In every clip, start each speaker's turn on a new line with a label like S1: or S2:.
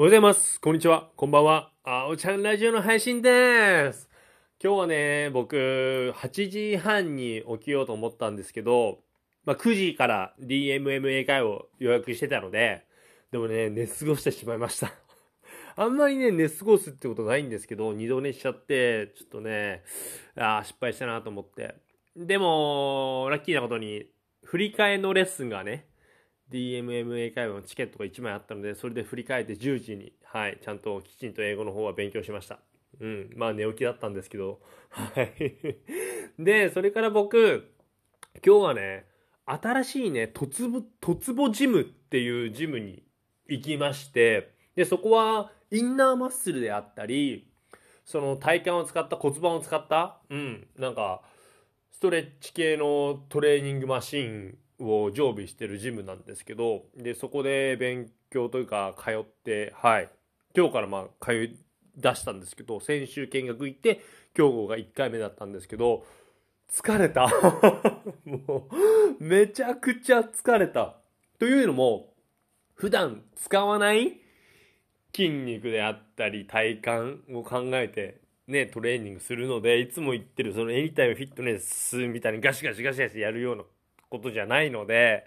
S1: おはようございます。こんにちは。こんばんは。あおちゃんラジオの配信です。今日はね、僕、8時半に起きようと思ったんですけど、まあ、9時から DMM 英会を予約してたので、でもね、寝過ごしてしまいました。あんまりね、寝過ごすってことないんですけど、二度寝しちゃって、ちょっとね、あ失敗したなと思って。でも、ラッキーなことに、振り替えのレッスンがね、DMM 英会話のチケットが1枚あったので、それで振り返って10時に、はい、ちゃんときちんと英語の方は勉強しました。うん、まあ寝起きだったんですけど、はい。で、それから僕、今日はね、新しいね、突ぼ、突ぼジムっていうジムに行きまして、で、そこはインナーマッスルであったり、その体幹を使った骨盤を使った、うん、なんか、ストレッチ系のトレーニングマシンを常備してるジムなんですけど、で、そこで勉強というか通って、はい。今日からまあ通い出したんですけど、先週見学行って、今日が1回目だったんですけど、疲れた。もう、めちゃくちゃ疲れた。というのも、普段使わない筋肉であったり体幹を考えてね、トレーニングするので、いつも言ってるそのエニタイムフィットネスみたいにガシガシガシガシやるようなことじゃないので、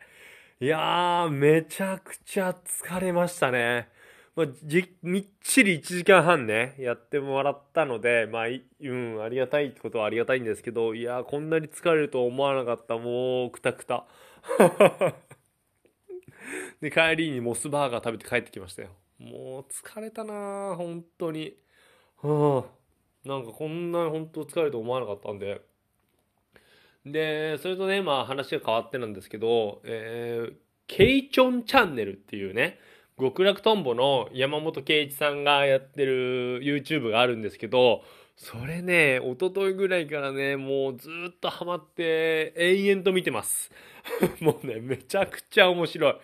S1: いやー、めちゃくちゃ疲れましたね。まあ、じ、みっちり1時間半ね、やってもらったので、まあ、うん、ありがたいってことはありがたいんですけど、いやー、こんなに疲れると思わなかった。もう、くたくた。で、帰りにモスバーガー食べて帰ってきましたよ。もう、疲れたなー、本当に。はあ、なんかこんなに本当疲れると思わなかったんで。で、それとね、まあ話が変わってなんですけど、えー、ケイチョンチャンネルっていうね、極楽とんぼの山本圭一さんがやってる YouTube があるんですけど、それね、一昨日ぐらいからね、もうずっとハマって延々と見てます。もうね、めちゃくちゃ面白い。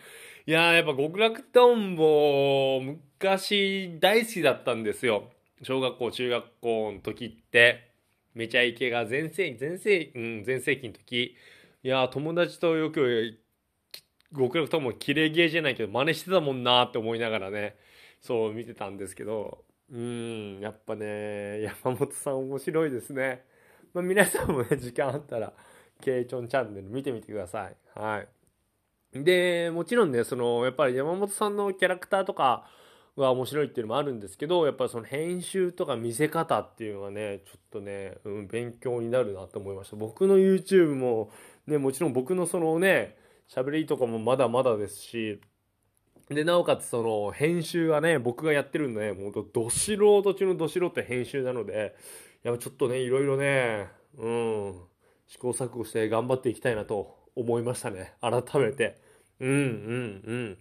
S1: いやー、やっぱ極楽とんぼ、昔大好きだったんですよ。小学校、中学校の時って。めちゃイケが全盛期、全盛、うん、全盛期の時。いや、友達とよく、極楽とんぼキレゲーじゃないけど、真似してたもんなって思いながらね、そう見てたんですけど、うん、やっぱね、山本さん面白いですね。まあ、皆さんもね、時間あったら、ケイチョンチャンネル見てみてください。はい。で、もちろんね、その、やっぱり山本さんのキャラクターとかが面白いっていうのもあるんですけど、やっぱりその編集とか見せ方っていうのがね、ちょっとね、うん、勉強になるなと思いました。僕の YouTube も、ね、もちろん僕のそのね、喋りとかもまだまだですし、で、なおかつその編集がね、僕がやってるんで、ね、もうど素人中のど素人編集なので、やっぱちょっとね、いろいろね、うん、試行錯誤して頑張っていきたいなと思いましたね。改めて。うん、うん、うん。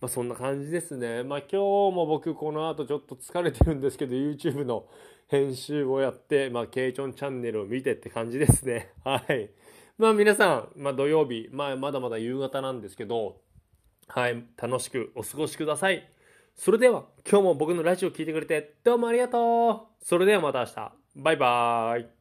S1: まあそんな感じですね。まあ今日も僕この後ちょっと疲れてるんですけど、YouTube の編集をやって、まあケイチョンチャンネルを見てって感じですね。はい。まあ皆さん、まあ土曜日、まあまだまだ夕方なんですけど、はい、楽しくお過ごしください。それでは今日も僕のラジオを聞いてくれてどうもありがとう。それではまた明日。バイバーイ。